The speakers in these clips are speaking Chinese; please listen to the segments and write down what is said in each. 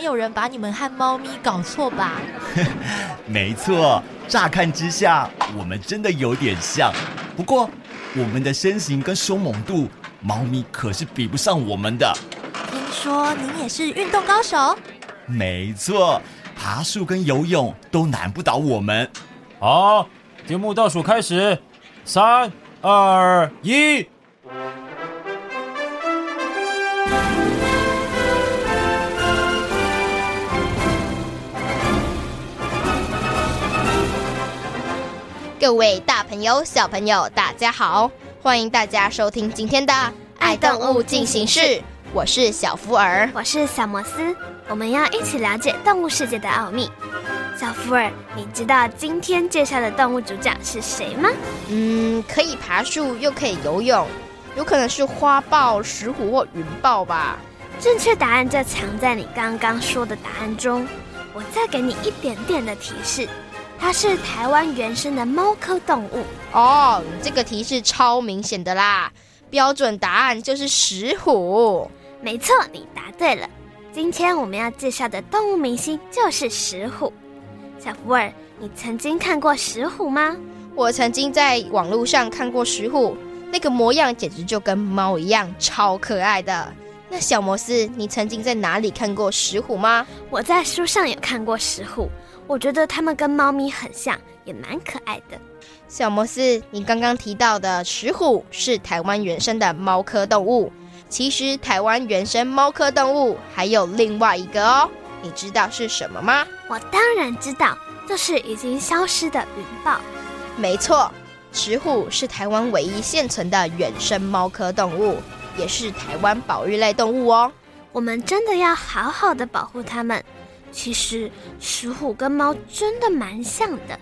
常有人把你们和猫咪搞错吧？没错，乍看之下，我们真的有点像。不过，我们的身形跟凶猛度，猫咪可是比不上我们的。听说您也是运动高手？没错，爬树跟游泳都难不倒我们。好，节目倒数开始，三、二、一。各位大朋友、小朋友，大家好！欢迎大家收听今天的《爱动物进行式》，我是小福尔，我是小摩斯，我们要一起了解动物世界的奥秘。小福尔，你知道今天介绍的动物主角是谁吗？嗯，可以爬树又可以游泳，有可能是花豹、石虎或云豹吧？正确答案就藏在你刚刚说的答案中。我再给你一点点的提示。它是台湾原生的猫科动物哦，这个提示超明显的啦！标准答案就是石虎。没错，你答对了。今天我们要介绍的动物明星就是石虎。小福尔，你曾经看过石虎吗？我曾经在网络上看过石虎，那个模样简直就跟猫一样，超可爱的。那小摩斯，你曾经在哪里看过石虎吗？我在书上有看过石虎。我觉得它们跟猫咪很像，也蛮可爱的。小摩斯，你刚刚提到的石虎是台湾原生的猫科动物。其实台湾原生猫科动物还有另外一个哦，你知道是什么吗？我当然知道，就是已经消失的云豹。没错，石虎是台湾唯一现存的原生猫科动物，也是台湾保育类动物哦。我们真的要好好的保护它们。其实石虎跟猫真的蛮像的。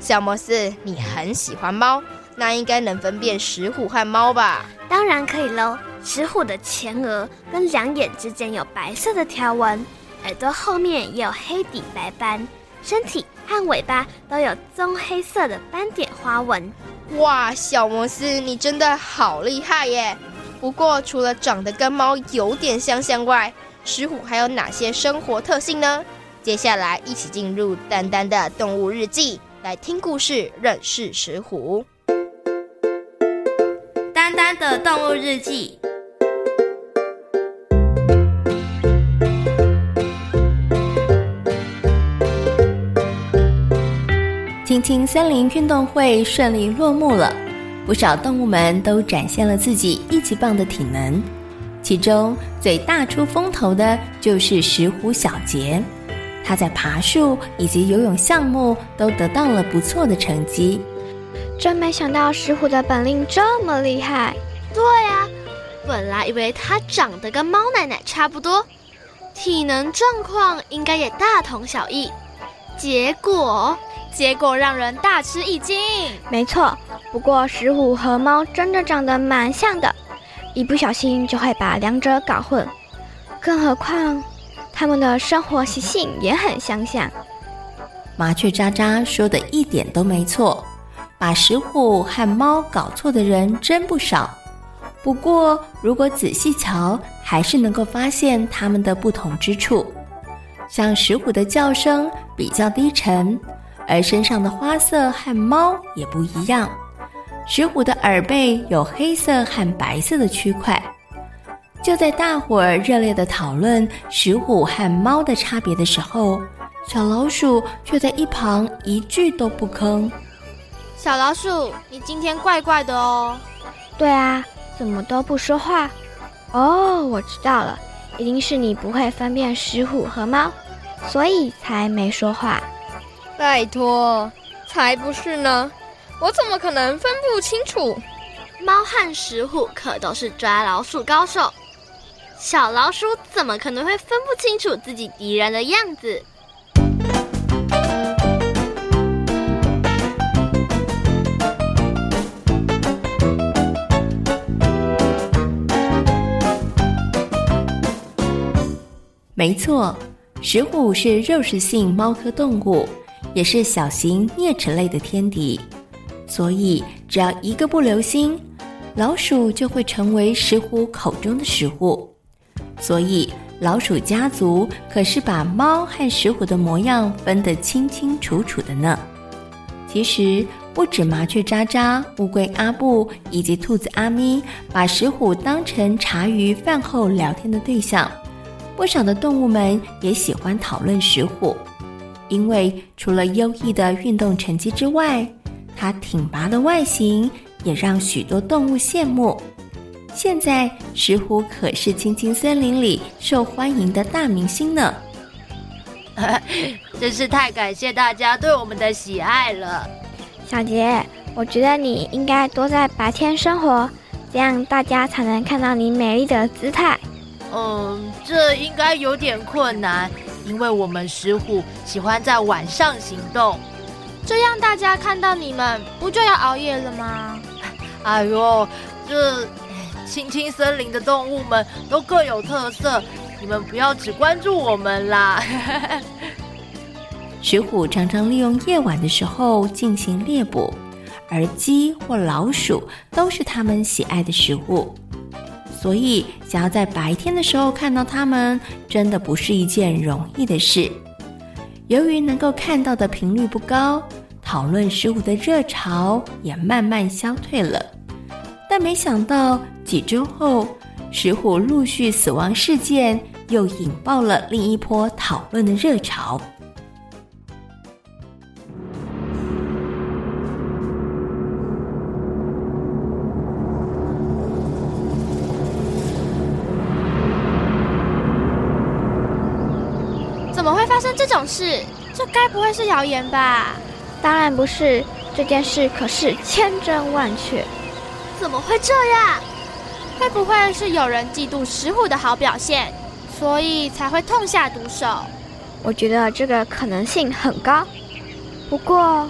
小摩斯，你很喜欢猫，那应该能分辨石虎和猫吧？当然可以喽。石虎的前额跟两眼之间有白色的条纹，耳朵后面也有黑底白斑，身体和尾巴都有棕黑色的斑点花纹。哇，小摩斯，你真的好厉害耶！不过除了长得跟猫有点相像外，石虎还有哪些生活特性呢？接下来一起进入丹丹的动物日记，来听故事，认识石虎。丹丹的动物日记。青青森林运动会顺利落幕了，不少动物们都展现了自己一级棒的体能。其中最大出风头的就是石虎小杰，他在爬树以及游泳项目都得到了不错的成绩。真没想到石虎的本领这么厉害。对呀，本来以为他长得跟猫奶奶差不多，体能状况应该也大同小异，结果结果让人大吃一惊。没错，不过石虎和猫真的长得蛮像的。一不小心就会把两者搞混，更何况他们的生活习性也很相像。麻雀渣渣说的一点都没错，把石虎和猫搞错的人真不少。不过如果仔细瞧，还是能够发现它们的不同之处。像石虎的叫声比较低沉，而身上的花色和猫也不一样。石虎的耳背有黑色和白色的区块。就在大伙儿热烈的讨论石虎和猫的差别的时候，小老鼠却在一旁一句都不吭。小老鼠，你今天怪怪的哦。对啊，怎么都不说话？哦，我知道了，一定是你不会分辨石虎和猫，所以才没说话。拜托，才不是呢！我怎么可能分不清楚？猫和石虎可都是抓老鼠高手，小老鼠怎么可能会分不清楚自己敌人的样子？没错，石虎是肉食性猫科动物，也是小型啮齿类的天敌，所以只要一个不留心，老鼠就会成为石虎口中的食物。所以老鼠家族可是把猫和石虎的模样分得清清楚楚的呢。其实不止麻雀渣渣、乌龟阿布以及兔子阿咪，把石虎当成茶余饭后聊天的对象。不少的动物们也喜欢讨论石虎，因为除了优异的运动成绩之外，它挺拔的外形也让许多动物羡慕。现在石虎可是青青森林里受欢迎的大明星呢。真是太感谢大家对我们的喜爱了。小杰，我觉得你应该多在白天生活，这样大家才能看到你美丽的姿态。嗯，这应该有点困难，因为我们石虎喜欢在晚上行动。这样大家看到你们，不就要熬夜了吗？哎呦，这青青森林的动物们都各有特色，你们不要只关注我们啦。石虎常常利用夜晚的时候进行猎捕，而鸡或老鼠都是它们喜爱的食物。所以，想要在白天的时候看到它们，真的不是一件容易的事。由于能够看到的频率不高，讨论石虎的热潮也慢慢消退了。但没想到几周后，石虎陆续死亡事件又引爆了另一波讨论的热潮。生这种事，这该不会是谣言吧？当然不是，这件事可是千真万确。怎么会这样？会不会是有人嫉妒石虎的好表现，所以才会痛下毒手？我觉得这个可能性很高。不过，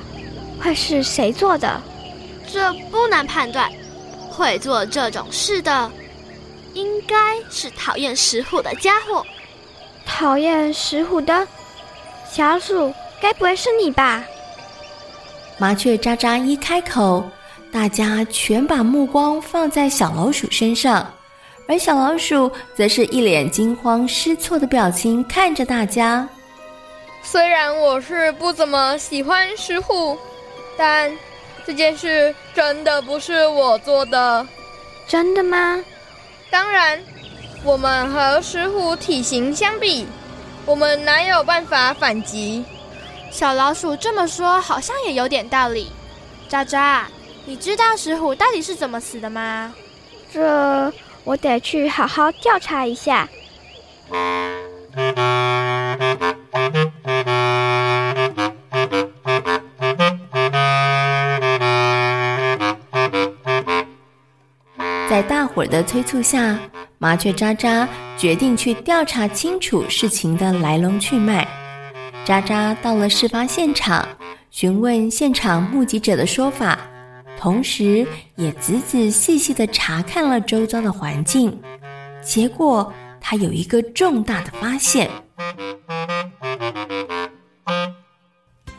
会是谁做的？这不难判断。会做这种事的，应该是讨厌石虎的家伙。讨厌石虎的？小老鼠，该不会是你吧？麻雀喳喳一开口，大家全把目光放在小老鼠身上，而小老鼠则是一脸惊慌失措的表情看着大家。虽然我是不怎么喜欢石虎，但这件事真的不是我做的。真的吗？当然，我们和石虎体型相比。我们哪有办法反击？小老鼠这么说，好像也有点道理。渣渣，你知道石虎到底是怎么死的吗？这我得去好好调查一下。在大伙儿的催促下，麻雀渣渣决定去调查清楚事情的来龙去脉。渣渣到了事发现场，询问现场目击者的说法，同时也仔仔细细地查看了周遭的环境。结果，他有一个重大的发现。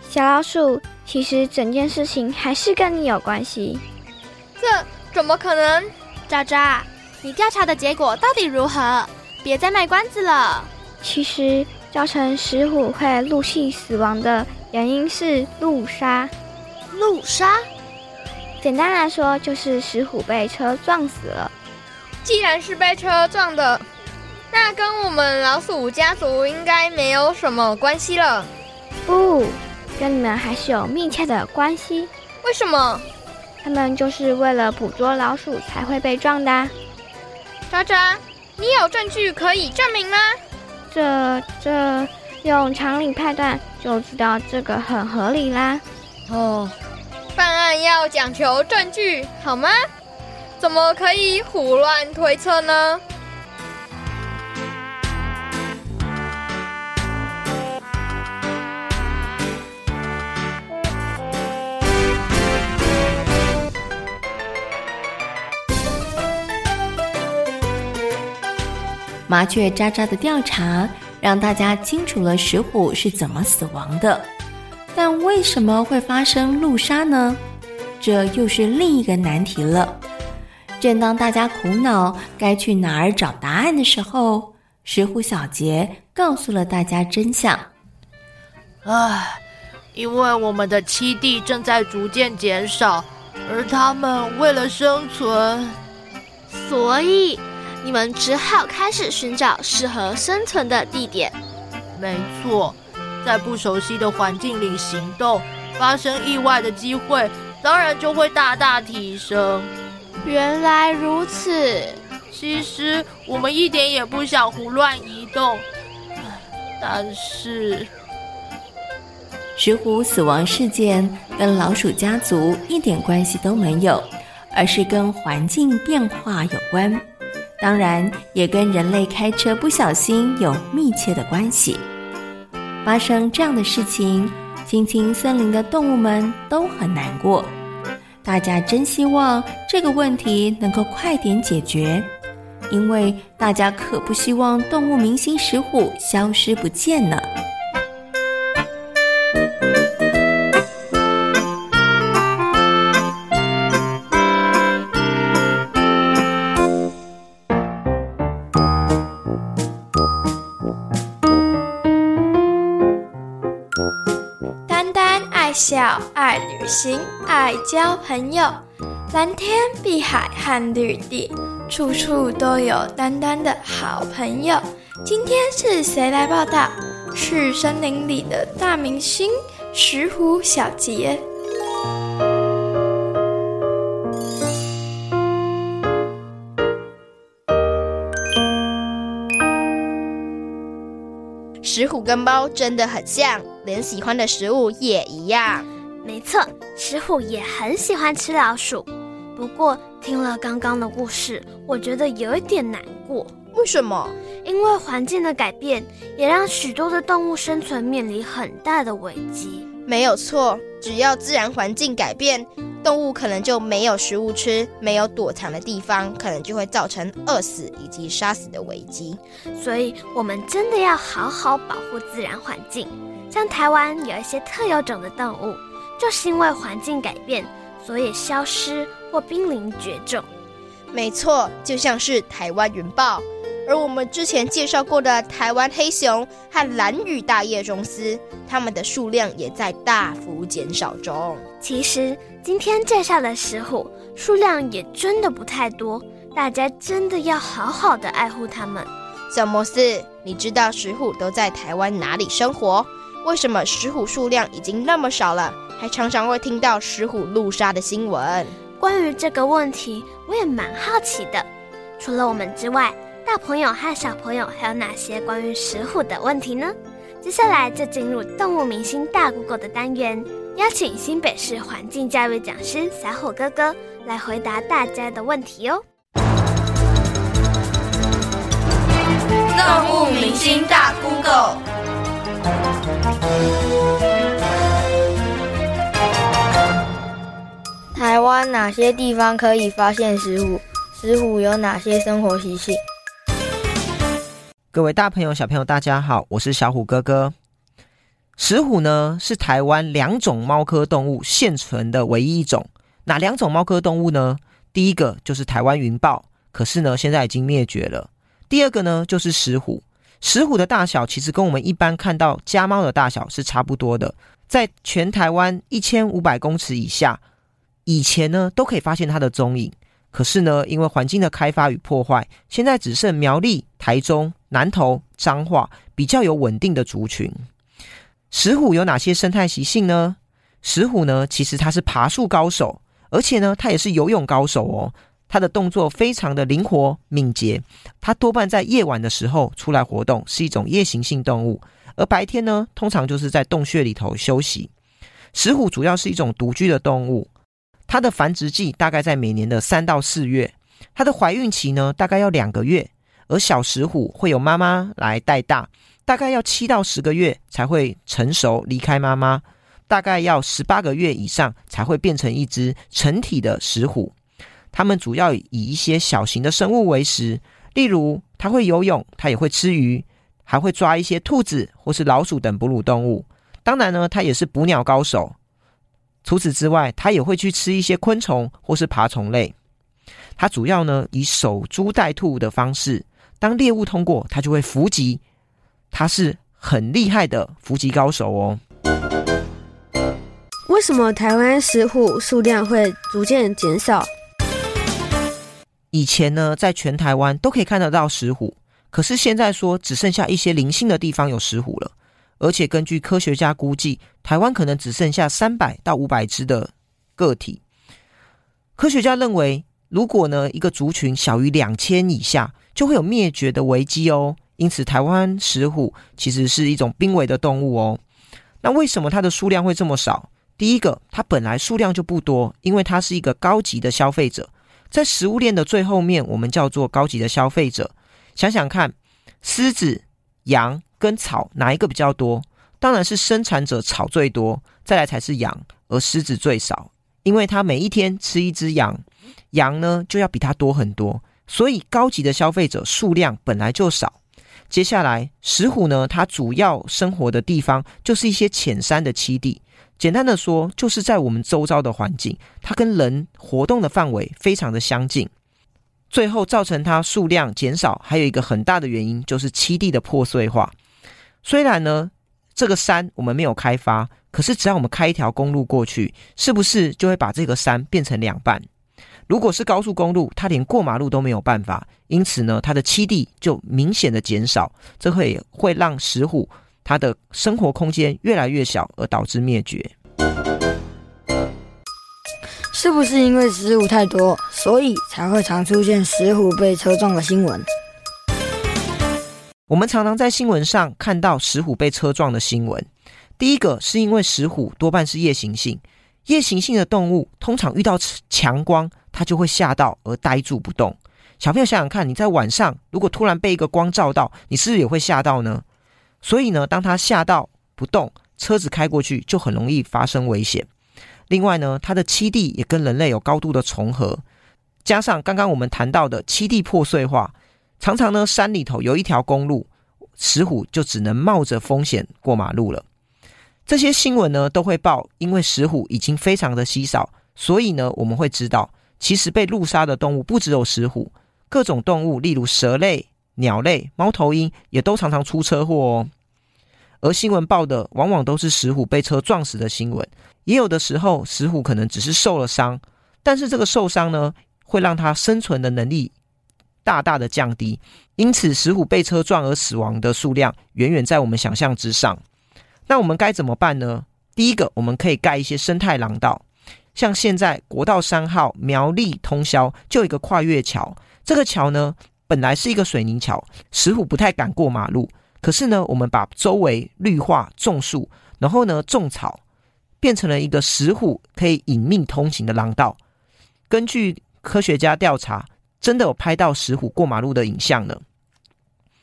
小老鼠，其实整件事情还是跟你有关系。这怎么可能？渣渣。你调查的结果到底如何？别再卖关子了。其实造成石虎会陆续死亡的原因是路杀。路杀？简单来说就是石虎被车撞死了。既然是被车撞的，那跟我们老鼠家族应该没有什么关系了。不，跟你们还是有密切的关系。为什么？他们就是为了捕捉老鼠才会被撞的。渣渣，你有证据可以证明吗？这这用常理判断就知道这个很合理啦。哦，办案要讲求证据，好吗？怎么可以胡乱推测呢？麻雀渣渣的调查让大家清楚了石虎是怎么死亡的，但为什么会发生路杀呢？这又是另一个难题了。正当大家苦恼该去哪儿找答案的时候，石虎小杰告诉了大家真相。唉，因为我们的栖地正在逐渐减少，而他们为了生存，所以。你们只好开始寻找适合生存的地点。没错，在不熟悉的环境里行动，发生意外的机会当然就会大大提升。原来如此。其实我们一点也不想胡乱移动，但是石虎死亡事件跟老鼠家族一点关系都没有，而是跟环境变化有关。当然，也跟人类开车不小心有密切的关系。发生这样的事情，青青森林的动物们都很难过。大家真希望这个问题能够快点解决，因为大家可不希望动物明星石虎消失不见呢。爱旅行，爱交朋友，蓝天碧海和绿地，处处都有丹丹的好朋友。今天是谁来报道？是森林里的大明星石虎小杰。石虎跟猫真的很像，连喜欢的食物也一样。没错，石虎也很喜欢吃老鼠。不过听了刚刚的故事，我觉得有一点难过。为什么？因为环境的改变，也让许多的动物生存面临很大的危机。没有错，只要自然环境改变。动物可能就没有食物吃，没有躲藏的地方，可能就会造成饿死以及杀死的危机。所以，我们真的要好好保护自然环境。像台湾有一些特有种的动物，就是因为环境改变，所以消失或濒临绝种。没错，就像是台湾云豹，而我们之前介绍过的台湾黑熊和蓝雨大叶中丝，它们的数量也在大幅减少中。其实。今天介绍的石虎数量也真的不太多，大家真的要好好的爱护它们。小摩斯，你知道石虎都在台湾哪里生活？为什么石虎数量已经那么少了，还常常会听到石虎路杀的新闻？关于这个问题，我也蛮好奇的。除了我们之外，大朋友和小朋友还有哪些关于石虎的问题呢？接下来就进入动物明星大 Google 的单元。邀请新北市环境教育讲师小虎哥哥来回答大家的问题哦。动物明星大 Google，台湾哪些地方可以发现石虎？石虎有哪些生活习性？各位大朋友、小朋友，大家好，我是小虎哥哥。石虎呢，是台湾两种猫科动物现存的唯一一种。哪两种猫科动物呢？第一个就是台湾云豹，可是呢，现在已经灭绝了。第二个呢，就是石虎。石虎的大小其实跟我们一般看到家猫的大小是差不多的，在全台湾一千五百公尺以下，以前呢都可以发现它的踪影。可是呢，因为环境的开发与破坏，现在只剩苗栗、台中、南投、彰化比较有稳定的族群。石虎有哪些生态习性呢？石虎呢，其实它是爬树高手，而且呢，它也是游泳高手哦。它的动作非常的灵活敏捷，它多半在夜晚的时候出来活动，是一种夜行性动物。而白天呢，通常就是在洞穴里头休息。石虎主要是一种独居的动物，它的繁殖季大概在每年的三到四月，它的怀孕期呢大概要两个月，而小石虎会由妈妈来带大，大概要七到十个月才会成熟离开妈妈，大概要十八个月以上才会变成一只成体的石虎。它们主要以一些小型的生物为食，例如它会游泳，它也会吃鱼，还会抓一些兔子或是老鼠等哺乳动物。当然呢，它也是捕鸟高手。除此之外，它也会去吃一些昆虫或是爬虫类。它主要呢以守株待兔的方式，当猎物通过，它就会伏击。它是很厉害的伏击高手哦。为什么台湾石虎数量会逐渐减少？以前呢，在全台湾都可以看得到石虎，可是现在说只剩下一些零星的地方有石虎了。而且根据科学家估计，台湾可能只剩下三百到五百只的个体。科学家认为，如果呢一个族群小于两千以下，就会有灭绝的危机哦。因此，台湾石虎其实是一种濒危的动物哦。那为什么它的数量会这么少？第一个，它本来数量就不多，因为它是一个高级的消费者，在食物链的最后面，我们叫做高级的消费者。想想看，狮子、羊。跟草哪一个比较多？当然是生产者草最多，再来才是羊，而狮子最少，因为它每一天吃一只羊，羊呢就要比它多很多，所以高级的消费者数量本来就少。接下来，石虎呢，它主要生活的地方就是一些浅山的栖地，简单的说，就是在我们周遭的环境，它跟人活动的范围非常的相近。最后造成它数量减少，还有一个很大的原因就是栖地的破碎化。虽然呢，这个山我们没有开发，可是只要我们开一条公路过去，是不是就会把这个山变成两半？如果是高速公路，它连过马路都没有办法，因此呢，它的栖地就明显的减少，这会会让石虎它的生活空间越来越小，而导致灭绝。是不是因为石虎太多，所以才会常出现石虎被车撞的新闻？我们常常在新闻上看到石虎被车撞的新闻。第一个是因为石虎多半是夜行性，夜行性的动物通常遇到强光，它就会吓到而呆住不动。小朋友想想看，你在晚上如果突然被一个光照到，你是不是也会吓到呢？所以呢，当它吓到不动，车子开过去就很容易发生危险。另外呢，它的栖地也跟人类有高度的重合，加上刚刚我们谈到的栖地破碎化。常常呢，山里头有一条公路，石虎就只能冒着风险过马路了。这些新闻呢都会报，因为石虎已经非常的稀少，所以呢我们会知道，其实被路杀的动物不只有石虎，各种动物，例如蛇类、鸟类、猫头鹰，也都常常出车祸哦。而新闻报的往往都是石虎被车撞死的新闻，也有的时候石虎可能只是受了伤，但是这个受伤呢会让它生存的能力。大大的降低，因此石虎被车撞而死亡的数量远远在我们想象之上。那我们该怎么办呢？第一个，我们可以盖一些生态廊道，像现在国道三号苗栗通霄就有一个跨越桥。这个桥呢，本来是一个水泥桥，石虎不太敢过马路。可是呢，我们把周围绿化种树，然后呢种草，变成了一个石虎可以隐秘通行的廊道。根据科学家调查。真的有拍到石虎过马路的影像呢。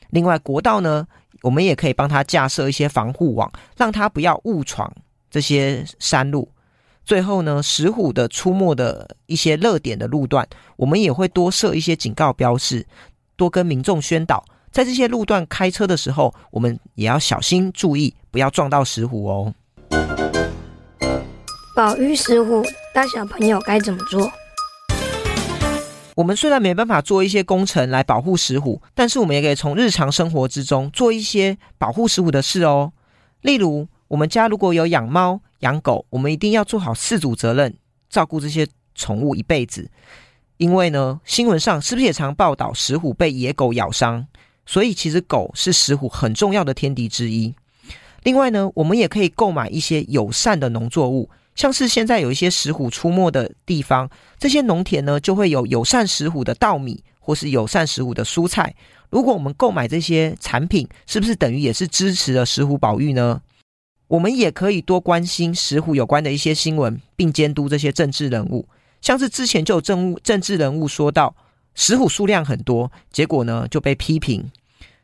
另外，国道呢，我们也可以帮他架设一些防护网，让他不要误闯这些山路。最后呢，石虎的出没的一些热点的路段，我们也会多设一些警告标示，多跟民众宣导，在这些路段开车的时候，我们也要小心注意，不要撞到石虎哦。保育石虎，大小朋友该怎么做？我们虽然没办法做一些工程来保护石虎，但是我们也可以从日常生活之中做一些保护石虎的事哦。例如，我们家如果有养猫、养狗，我们一定要做好饲主责任，照顾这些宠物一辈子。因为呢，新闻上是不是也常报道石虎被野狗咬伤？所以其实狗是石虎很重要的天敌之一。另外呢，我们也可以购买一些友善的农作物。像是现在有一些石虎出没的地方，这些农田呢就会有友善石虎的稻米或是友善石虎的蔬菜。如果我们购买这些产品，是不是等于也是支持了石虎保育呢？我们也可以多关心石虎有关的一些新闻，并监督这些政治人物。像是之前就有政务政治人物说到，石虎数量很多，结果呢就被批评。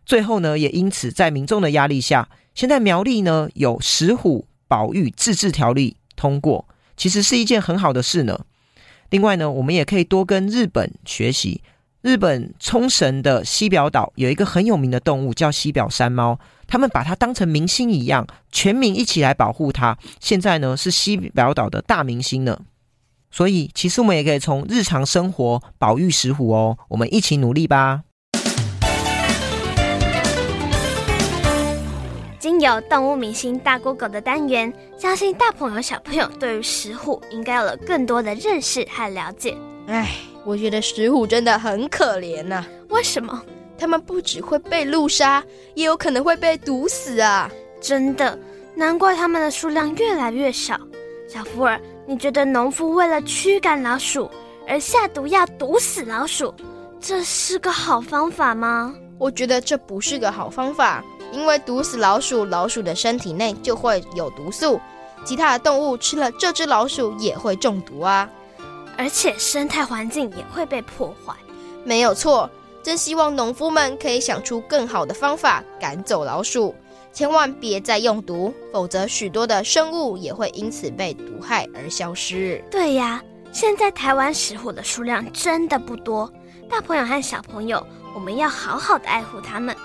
最后呢，也因此在民众的压力下，现在苗栗呢有石虎保育自治条例通过，其实是一件很好的事呢。另外呢，我们也可以多跟日本学习。日本冲绳的西表岛有一个很有名的动物叫西表山猫，他们把它当成明星一样，全民一起来保护它。现在呢是西表岛的大明星呢。所以其实我们也可以从日常生活保育石虎哦，我们一起努力吧。经由动物明星大 Google 的单元，相信大朋友小朋友对于石虎应该有了更多的认识和了解。哎。我觉得石虎真的很可怜呐、啊。为什么？他们不只会被路杀，也有可能会被毒死啊！真的，难怪他们的数量越来越少。小福尔，你觉得农夫为了驱赶老鼠而下毒药毒死老鼠，这是个好方法吗？我觉得这不是个好方法，因为毒死老鼠，老鼠的身体内就会有毒素，其他的动物吃了这只老鼠也会中毒啊。而且生态环境也会被破坏，没有错。真希望农夫们可以想出更好的方法赶走老鼠，千万别再用毒，否则许多的生物也会因此被毒害而消失。对呀，现在台湾石虎的数量真的不多，大朋友和小朋友，我们要好好的爱护它们。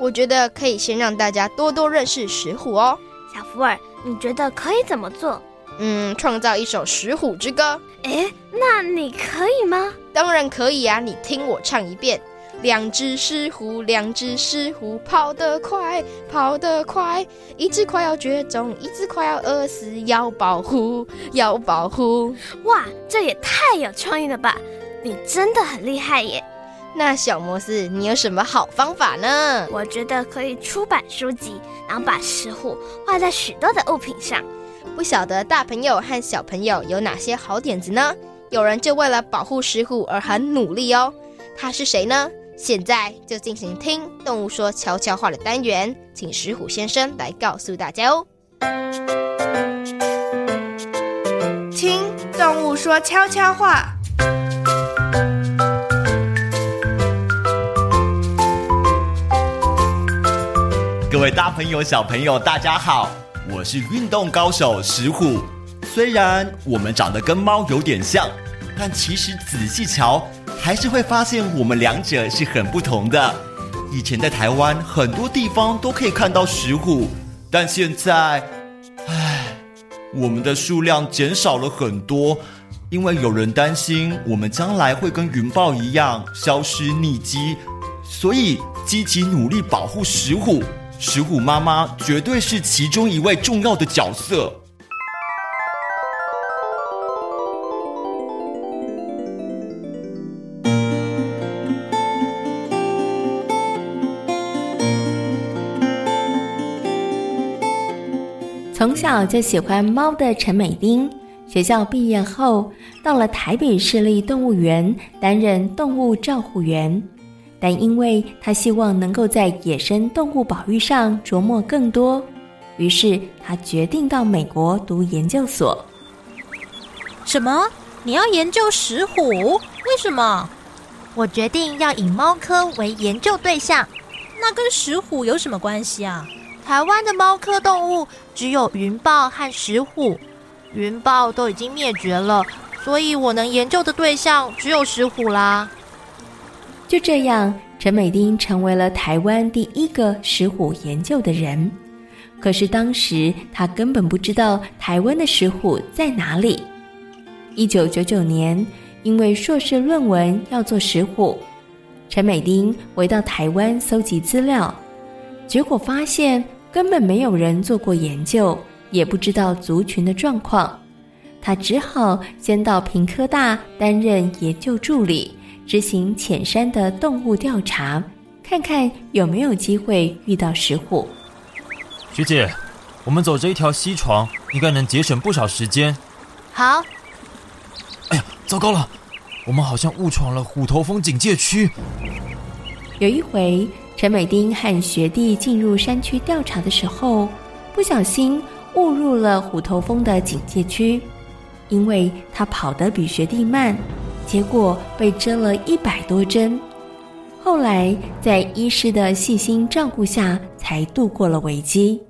我觉得可以先让大家多多认识石虎哦。小福尔，你觉得可以怎么做？嗯，创造一首石虎之歌。诶，那你可以吗？当然可以啊！你听我唱一遍：两只石虎，两只石虎，跑得快，跑得快。一只快要绝种，一只快要饿死，要保护，要保护。哇，这也太有创意了吧！你真的很厉害耶。那小摩斯，你有什么好方法呢？我觉得可以出版书籍，然后把石虎画在许多的物品上。不晓得大朋友和小朋友有哪些好点子呢？有人就为了保护石虎而很努力哦。他是谁呢？现在就进行听动物说悄悄话的单元，请石虎先生来告诉大家哦。听动物说悄悄话。各位大朋友、小朋友，大家好。我是运动高手石虎，虽然我们长得跟猫有点像，但其实仔细瞧，还是会发现我们两者是很不同的。以前在台湾很多地方都可以看到石虎，但现在，唉，我们的数量减少了很多，因为有人担心我们将来会跟云豹一样消失匿迹，所以积极努力保护石虎。石虎妈妈绝对是其中一位重要的角色。从小就喜欢猫的陈美丁，学校毕业后到了台北市立动物园担任动物照护员。但因为他希望能够在野生动物保育上琢磨更多，于是他决定到美国读研究所。什么？你要研究石虎？为什么？我决定要以猫科为研究对象。那跟石虎有什么关系啊？台湾的猫科动物只有云豹和石虎，云豹都已经灭绝了，所以我能研究的对象只有石虎啦。就这样，陈美丁成为了台湾第一个石虎研究的人。可是当时他根本不知道台湾的石虎在哪里。一九九九年，因为硕士论文要做石虎，陈美丁回到台湾搜集资料，结果发现根本没有人做过研究，也不知道族群的状况。他只好先到屏科大担任研究助理。执行浅山的动物调查，看看有没有机会遇到石虎。学姐，我们走这一条西床，应该能节省不少时间。好。哎呀，糟糕了！我我们好像误闯了虎头峰警戒区。有一回，陈美丁和学弟进入山区调查的时候，不小心误入了虎头峰的警戒区，因为他跑得比学弟慢，结果被针了一百多针。后来在医师的细心照顾下，才度过了危机。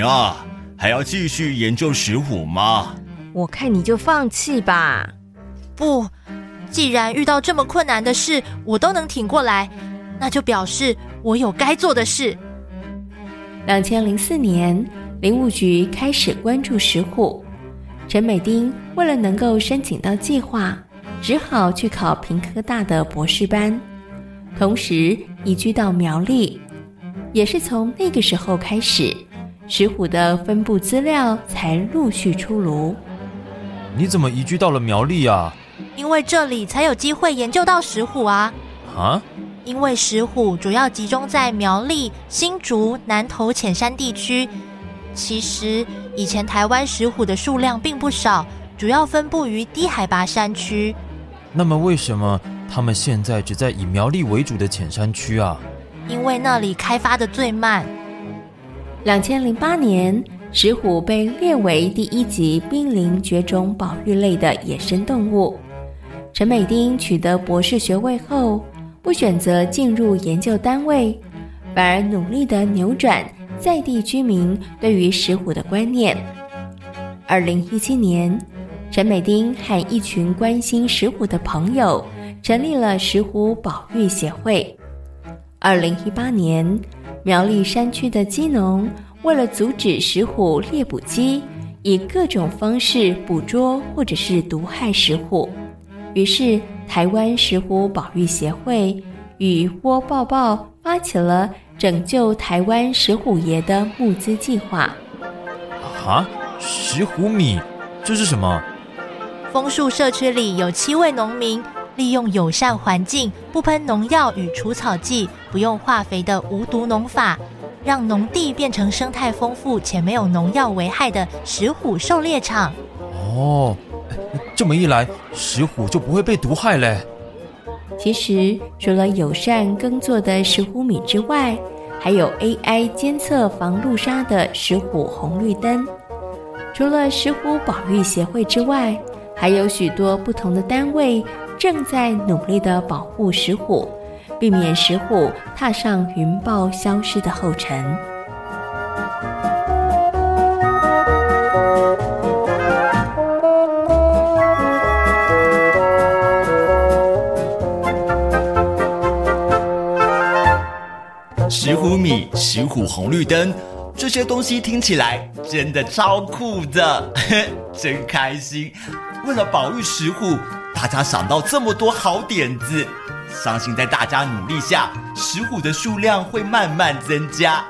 啊还要继续研究石虎吗？我看你就放弃吧。不，既然遇到这么困难的事，我都能挺过来，那就表示我有该做的事。两千零四年，林务局开始关注石虎。陈美丁为了能够申请到计划，只好去考屏科大的博士班，同时移居到苗栗。也是从那个时候开始。石虎的分布资料才陆续出炉。你怎么移居到了苗栗啊？因为这里才有机会研究到石虎啊！啊？因为石虎主要集中在苗栗、新竹、南投浅山地区。其实以前台湾石虎的数量并不少，主要分布于低海拔山区。那么为什么他们现在只在以苗栗为主的浅山区啊？因为那里开发的最慢。两千零八年，石虎被列为第一级濒临绝种保育类的野生动物。陈美丁取得博士学位后，不选择进入研究单位，反而努力地扭转在地居民对于石虎的观念。二零一七年，陈美丁和一群关心石虎的朋友成立了石虎保育协会。二零一八年，苗栗山区的鸡农为了阻止石虎猎捕鸡以各种方式捕捉或者是毒害石虎，于是台湾石虎保育协会与窝抱抱发起了拯救台湾石虎爷的募资计划。啊，石虎米，这是什么？枫树社区里有七位农民。利用友善环境、不喷农药与除草剂、不用化肥的无毒农法，让农地变成生态丰富且没有农药危害的石虎狩猎场。哦，这么一来，石虎就不会被毒害嘞。其实，除了友善耕作的石虎米之外，还有 AI 监测防路杀的石虎红绿灯。除了石虎保育协会之外，还有许多不同的单位。正在努力地保护石虎，避免石虎踏上云豹消失的后尘。石虎米、石虎红绿灯，这些东西听起来真的超酷的，真开心！为了保育石虎。大家想到这么多好点子，相信在大家努力下，石虎的数量会慢慢增加。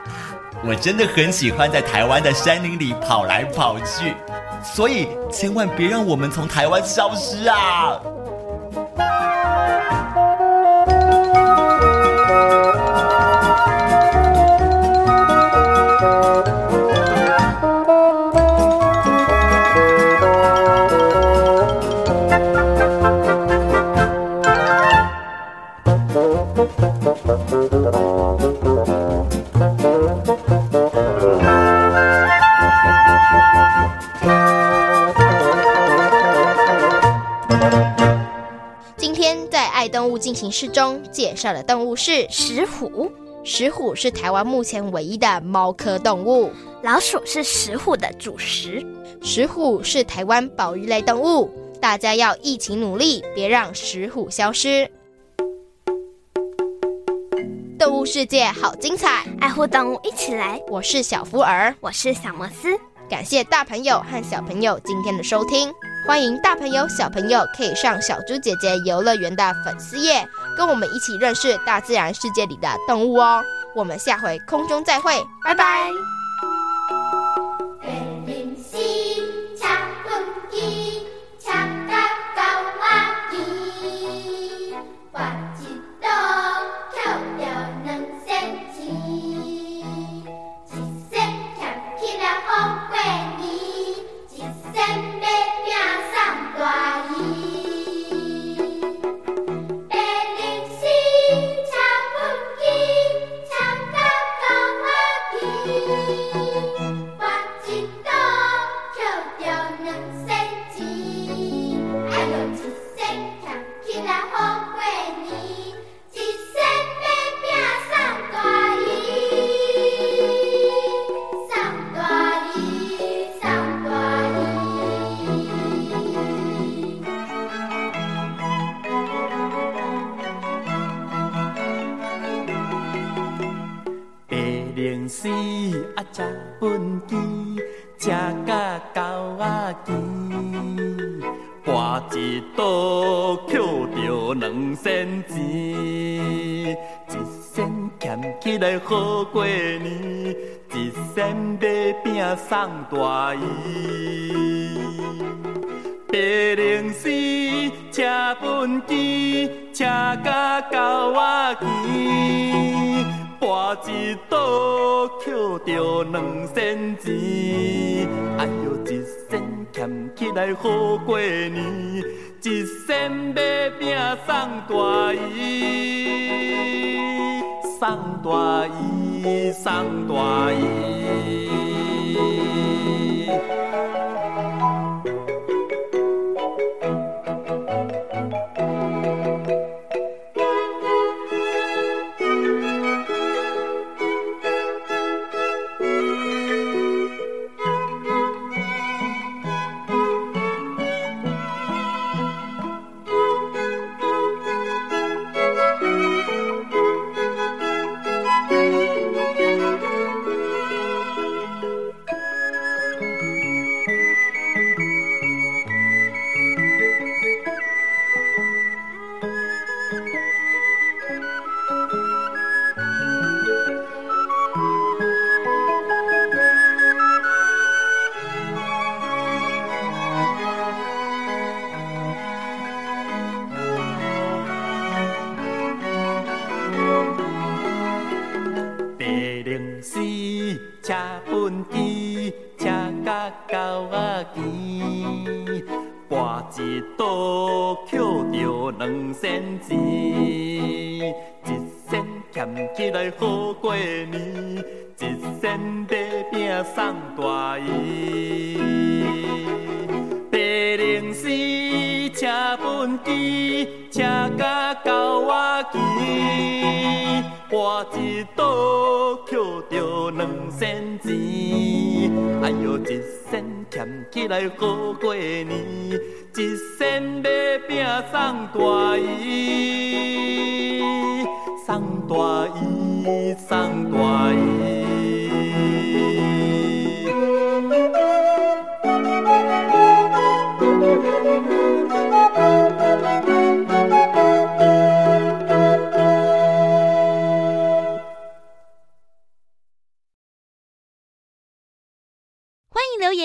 我真的很喜欢在台湾的山林里跑来跑去，所以千万别让我们从台湾消失啊！进行式中介绍的动物是石虎。石虎是台湾目前唯一的猫科动物。老鼠是石虎的主食。石虎是台湾保育类动物，大家要一起努力，别让石虎消失。动物世界好精彩，爱护动物一起来。我是小福尔，我是小摩斯。感谢大朋友和小朋友今天的收听。欢迎大朋友、小朋友可以上小猪姐姐游乐园的粉丝页，跟我们一起认识大自然世界里的动物哦。我们下回空中再会，拜拜。啊，食畚箕，食甲狗仔甜，跋一倒捡着两仙钱，一仙俭起来好过年，一仙买饼送大姨。白龙丝，车畚箕，车甲狗仔骑，跋一倒抾着两仙钱。哎呦，一仙俭起来好过年，一仙买饼送大姨，送大姨，送大姨。是车分机，车甲到我机，我一倒捡着两仙钱，哎哟，一仙俭起来好过年，一仙买饼送大姨，送大姨，送大姨。